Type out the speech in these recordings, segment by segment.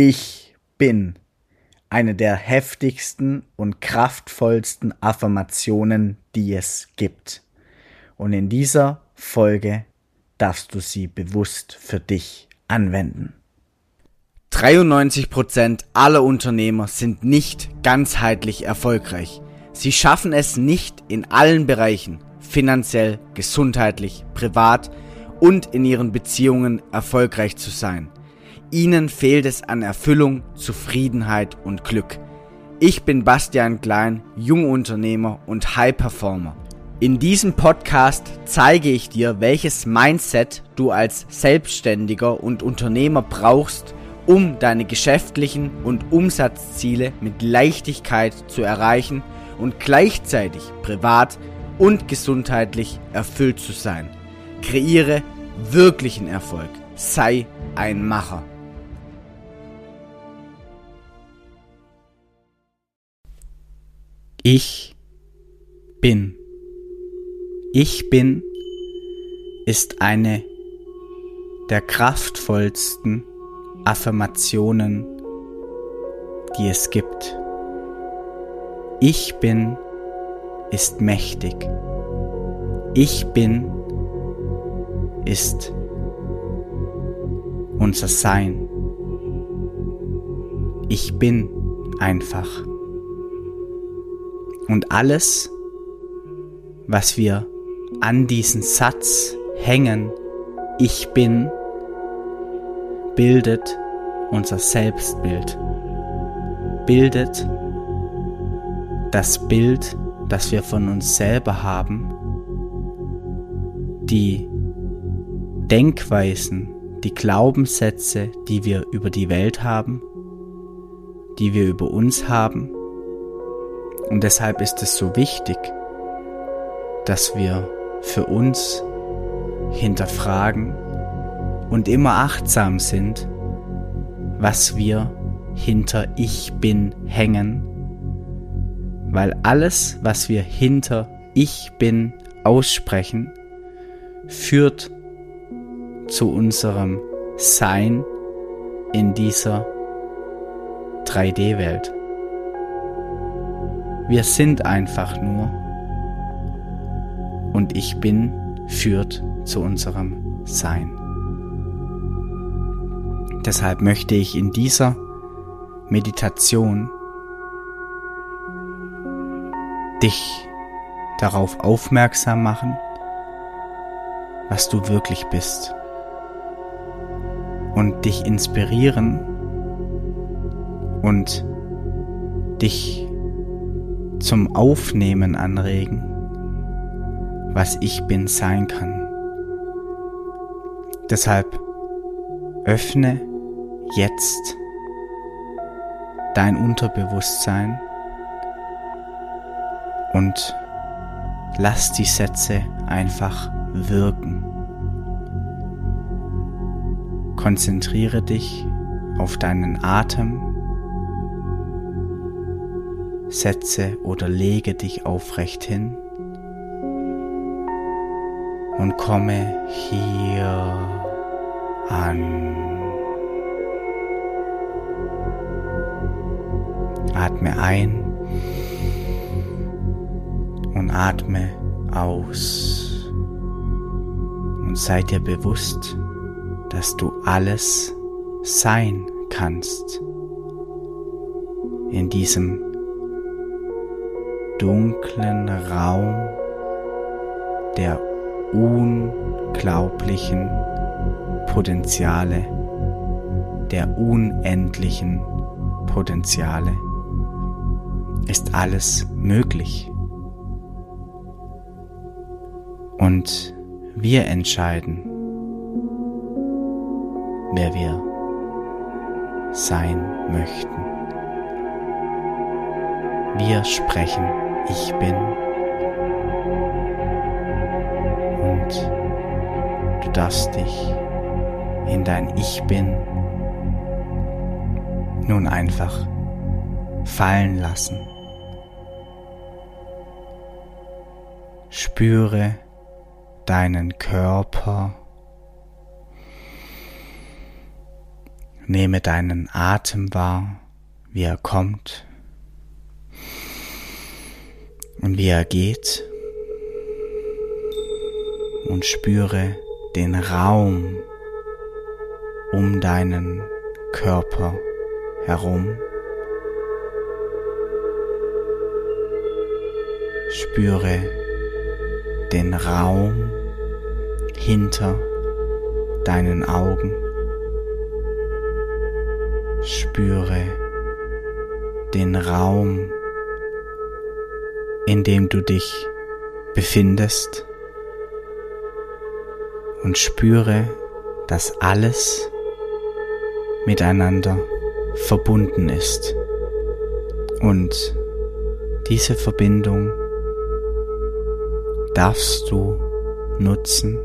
Ich bin eine der heftigsten und kraftvollsten Affirmationen, die es gibt. Und in dieser Folge darfst du sie bewusst für dich anwenden. 93% aller Unternehmer sind nicht ganzheitlich erfolgreich. Sie schaffen es nicht in allen Bereichen, finanziell, gesundheitlich, privat und in ihren Beziehungen erfolgreich zu sein. Ihnen fehlt es an Erfüllung, Zufriedenheit und Glück. Ich bin Bastian Klein, Jungunternehmer und High Performer. In diesem Podcast zeige ich dir, welches Mindset du als Selbstständiger und Unternehmer brauchst, um deine geschäftlichen und Umsatzziele mit Leichtigkeit zu erreichen und gleichzeitig privat und gesundheitlich erfüllt zu sein. Kreiere wirklichen Erfolg. Sei ein Macher. Ich bin. Ich bin ist eine der kraftvollsten Affirmationen, die es gibt. Ich bin ist mächtig. Ich bin ist unser Sein. Ich bin einfach. Und alles, was wir an diesen Satz hängen, ich bin, bildet unser Selbstbild, bildet das Bild, das wir von uns selber haben, die Denkweisen, die Glaubenssätze, die wir über die Welt haben, die wir über uns haben und deshalb ist es so wichtig, dass wir für uns hinterfragen und immer achtsam sind, was wir hinter Ich bin hängen, weil alles, was wir hinter Ich bin aussprechen, führt zu unserem Sein in dieser 3D-Welt. Wir sind einfach nur. Und ich bin führt zu unserem Sein. Deshalb möchte ich in dieser Meditation dich darauf aufmerksam machen, was du wirklich bist und dich inspirieren und dich zum Aufnehmen anregen, was ich bin sein kann. Deshalb öffne jetzt dein Unterbewusstsein und lass die Sätze einfach wirken. Konzentriere dich auf deinen Atem setze oder lege dich aufrecht hin und komme hier an. Atme ein und atme aus. Und sei dir bewusst, dass du alles sein kannst in diesem dunklen Raum der unglaublichen Potenziale, der unendlichen Potenziale ist alles möglich. Und wir entscheiden, wer wir sein möchten. Wir sprechen ich bin. Und du darfst dich in dein Ich bin nun einfach fallen lassen. Spüre deinen Körper, Nehme deinen Atem wahr, wie er kommt und wie er geht und spüre den Raum um deinen Körper herum. Spüre den Raum hinter deinen Augen. Spüre den Raum, in dem du dich befindest und spüre, dass alles miteinander verbunden ist. Und diese Verbindung darfst du nutzen,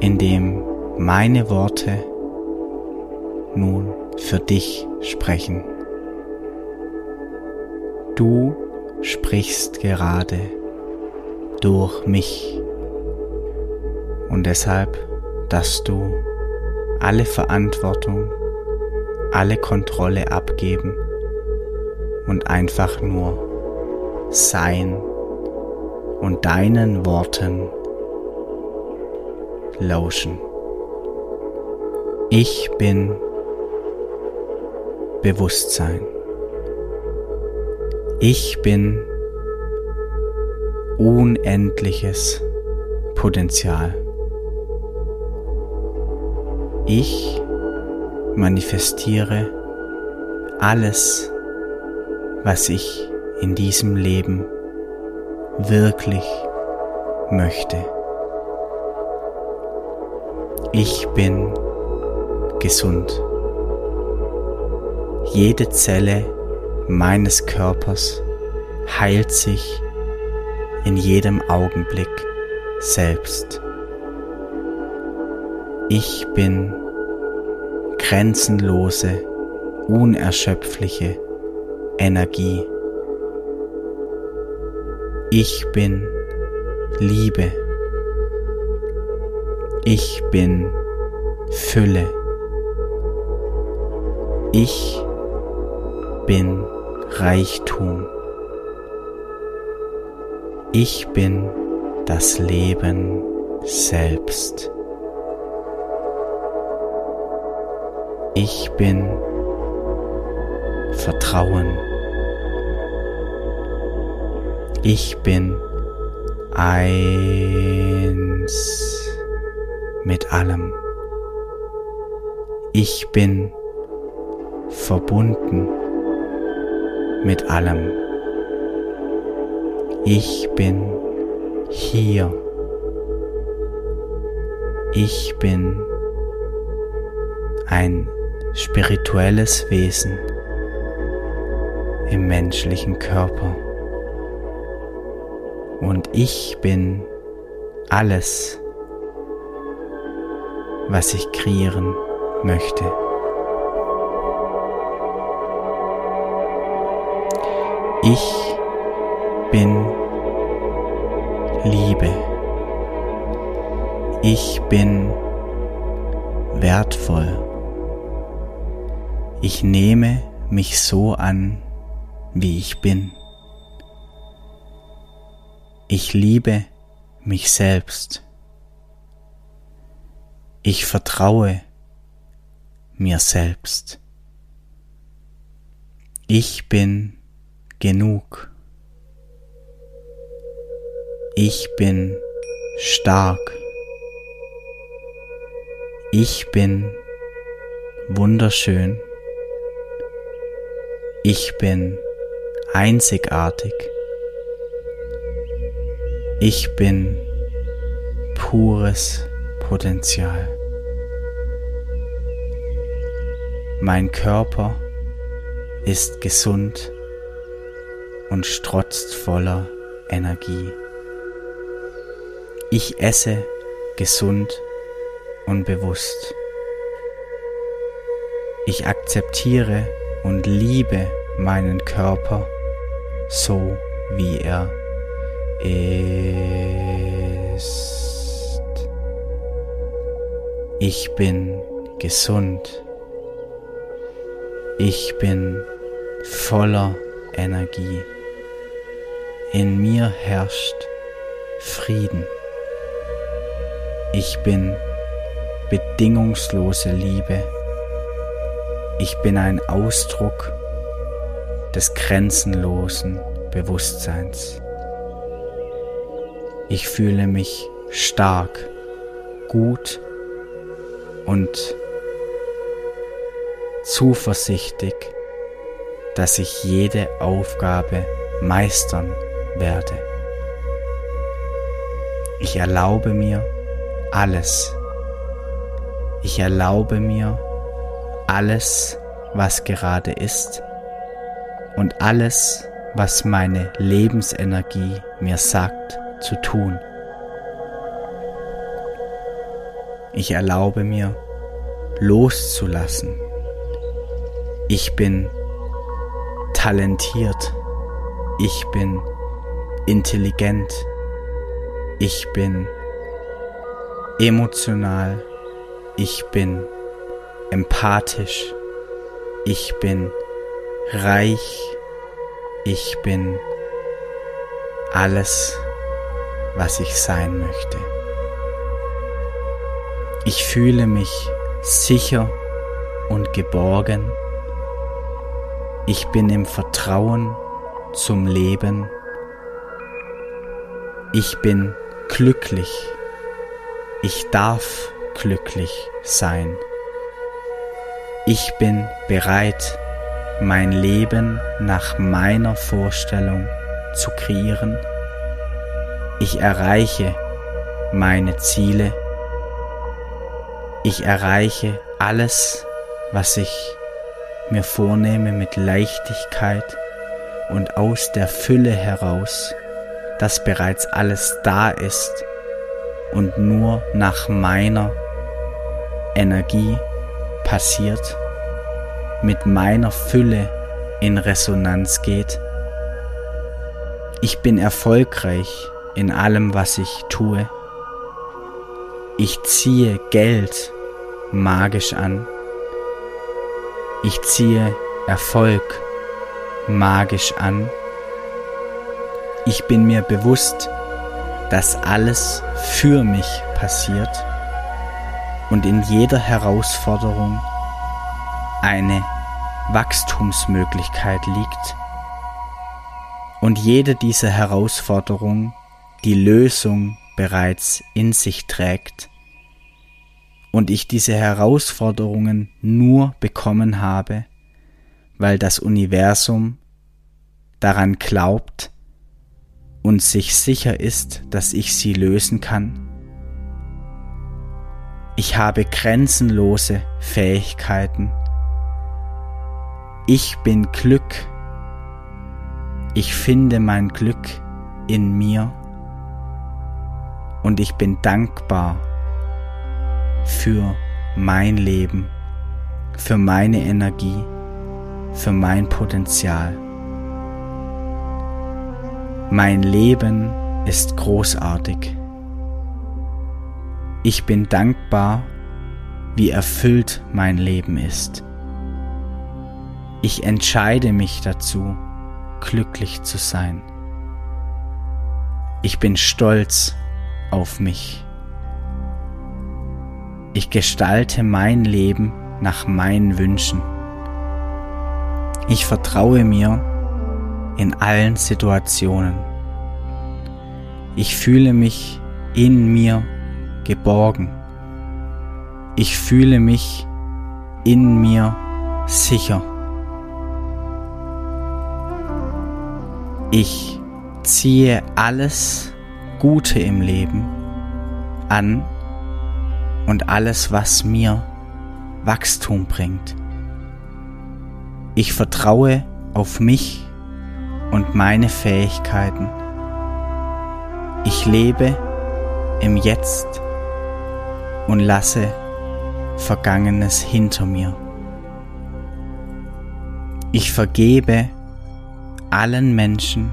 indem meine Worte nun für dich sprechen. Du sprichst gerade durch mich und deshalb darfst du alle Verantwortung, alle Kontrolle abgeben und einfach nur sein und deinen Worten lauschen. Ich bin Bewusstsein. Ich bin unendliches Potenzial. Ich manifestiere alles, was ich in diesem Leben wirklich möchte. Ich bin gesund. Jede Zelle meines Körpers heilt sich in jedem Augenblick selbst. Ich bin grenzenlose, unerschöpfliche Energie. Ich bin Liebe. Ich bin Fülle. Ich bin Reichtum. Ich bin das Leben selbst. Ich bin Vertrauen. Ich bin eins mit allem. Ich bin verbunden mit allem. Ich bin hier. Ich bin ein spirituelles Wesen im menschlichen Körper. Und ich bin alles, was ich kreieren möchte. Ich bin Liebe. Ich bin wertvoll. Ich nehme mich so an, wie ich bin. Ich liebe mich selbst. Ich vertraue mir selbst. Ich bin genug. Ich bin stark. Ich bin wunderschön. Ich bin einzigartig. Ich bin pures Potenzial. Mein Körper ist gesund und strotzt voller Energie. Ich esse gesund und bewusst. Ich akzeptiere und liebe meinen Körper so, wie er ist. Ich bin gesund. Ich bin voller Energie. In mir herrscht Frieden. Ich bin bedingungslose Liebe. Ich bin ein Ausdruck des grenzenlosen Bewusstseins. Ich fühle mich stark, gut und zuversichtlich, dass ich jede Aufgabe meistern werde. Ich erlaube mir alles. Ich erlaube mir alles, was gerade ist und alles, was meine Lebensenergie mir sagt zu tun. Ich erlaube mir loszulassen. Ich bin talentiert. Ich bin intelligent. Ich bin emotional. Ich bin empathisch. Ich bin reich. Ich bin alles, was ich sein möchte. Ich fühle mich sicher und geborgen. Ich bin im Vertrauen zum Leben. Ich bin glücklich. Ich darf glücklich sein. Ich bin bereit, mein Leben nach meiner Vorstellung zu kreieren. Ich erreiche meine Ziele. Ich erreiche alles, was ich mir vornehme mit Leichtigkeit und aus der Fülle heraus, dass bereits alles da ist und nur nach meiner Energie passiert, mit meiner Fülle in Resonanz geht. Ich bin erfolgreich in allem, was ich tue. Ich ziehe Geld magisch an. Ich ziehe Erfolg magisch an. Ich bin mir bewusst, dass alles für mich passiert und in jeder Herausforderung eine Wachstumsmöglichkeit liegt. Und jede dieser Herausforderungen die Lösung bereits in sich trägt. Und ich diese Herausforderungen nur bekommen habe, weil das Universum daran glaubt und sich sicher ist, dass ich sie lösen kann. Ich habe grenzenlose Fähigkeiten. Ich bin Glück. Ich finde mein Glück in mir und ich bin dankbar für mein Leben, für meine Energie, für mein Potenzial. Mein Leben ist großartig. Ich bin dankbar, wie erfüllt mein Leben ist. Ich entscheide mich dazu, glücklich zu sein. Ich bin stolz auf mich. Ich gestalte mein Leben nach meinen Wünschen. Ich vertraue mir in allen Situationen. Ich fühle mich in mir geborgen. Ich fühle mich in mir sicher. Ich ziehe alles Gute im Leben an und alles, was mir Wachstum bringt. Ich vertraue auf mich und meine Fähigkeiten. Ich lebe im Jetzt und lasse Vergangenes hinter mir. Ich vergebe allen Menschen.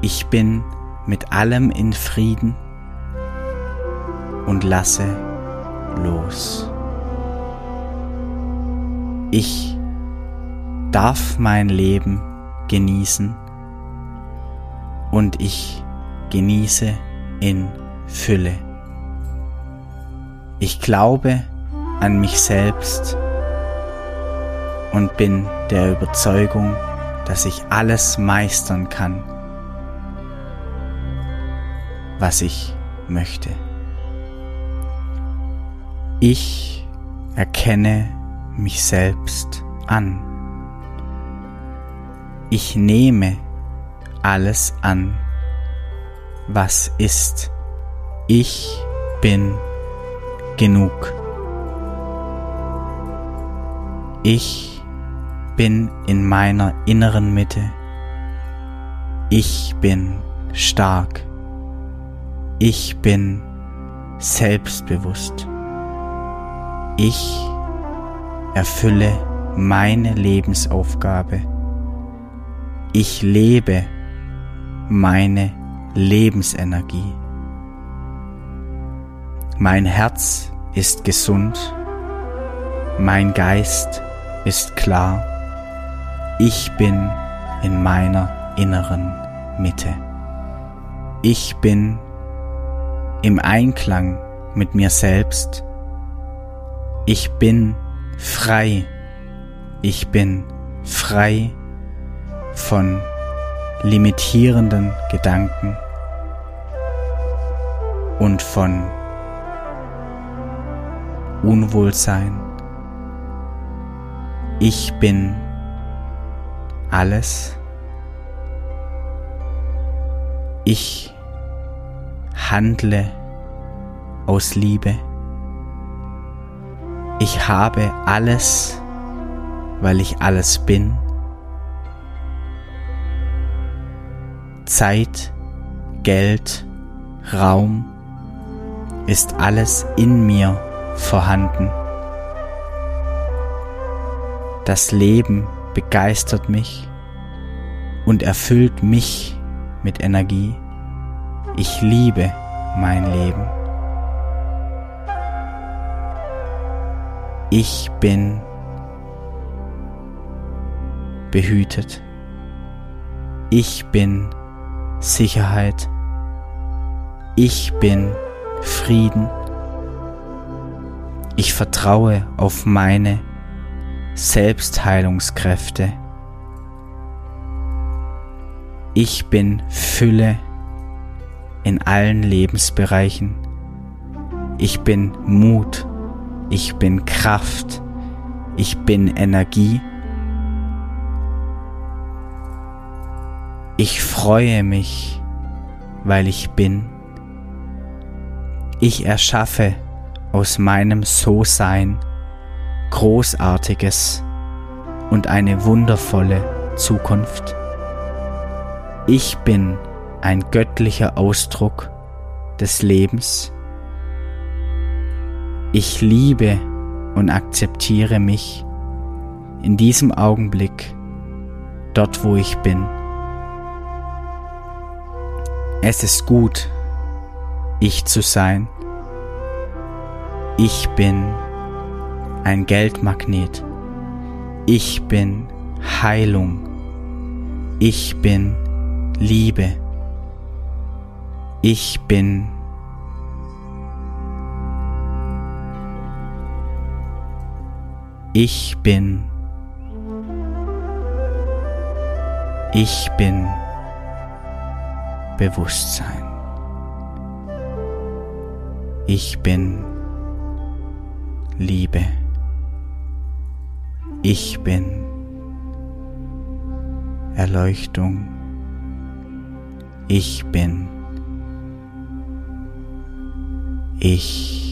Ich bin mit allem in Frieden und lasse los. Ich darf mein Leben genießen und ich genieße in Fülle. Ich glaube an mich selbst und bin der Überzeugung, dass ich alles meistern kann, was ich möchte. Ich erkenne mich selbst an. Ich nehme alles an, was ist. Ich bin genug. Ich bin in meiner inneren Mitte. Ich bin stark. Ich bin selbstbewusst. Ich erfülle meine Lebensaufgabe. Ich lebe meine Lebensenergie. Mein Herz ist gesund. Mein Geist ist klar. Ich bin in meiner inneren Mitte. Ich bin im Einklang mit mir selbst. Ich bin frei. Ich bin frei von limitierenden Gedanken und von Unwohlsein. Ich bin alles. Ich handle aus Liebe. Ich habe alles, weil ich alles bin. Zeit, Geld, Raum ist alles in mir vorhanden. Das Leben begeistert mich und erfüllt mich mit Energie. Ich liebe mein Leben. Ich bin behütet. Ich bin Sicherheit. Ich bin Frieden. Ich vertraue auf meine Selbstheilungskräfte. Ich bin Fülle in allen Lebensbereichen. Ich bin Mut. Ich bin Kraft. Ich bin Energie. Ich freue mich, weil ich bin. Ich erschaffe aus meinem So-Sein Großartiges und eine wundervolle Zukunft. Ich bin ein göttlicher Ausdruck des Lebens. Ich liebe und akzeptiere mich in diesem Augenblick, dort wo ich bin. Es ist gut, ich zu sein. Ich bin ein Geldmagnet. Ich bin Heilung. Ich bin Liebe. Ich bin Ich bin Ich bin Bewusstsein. Ich bin Liebe. Ich bin Erleuchtung. Ich bin. Ich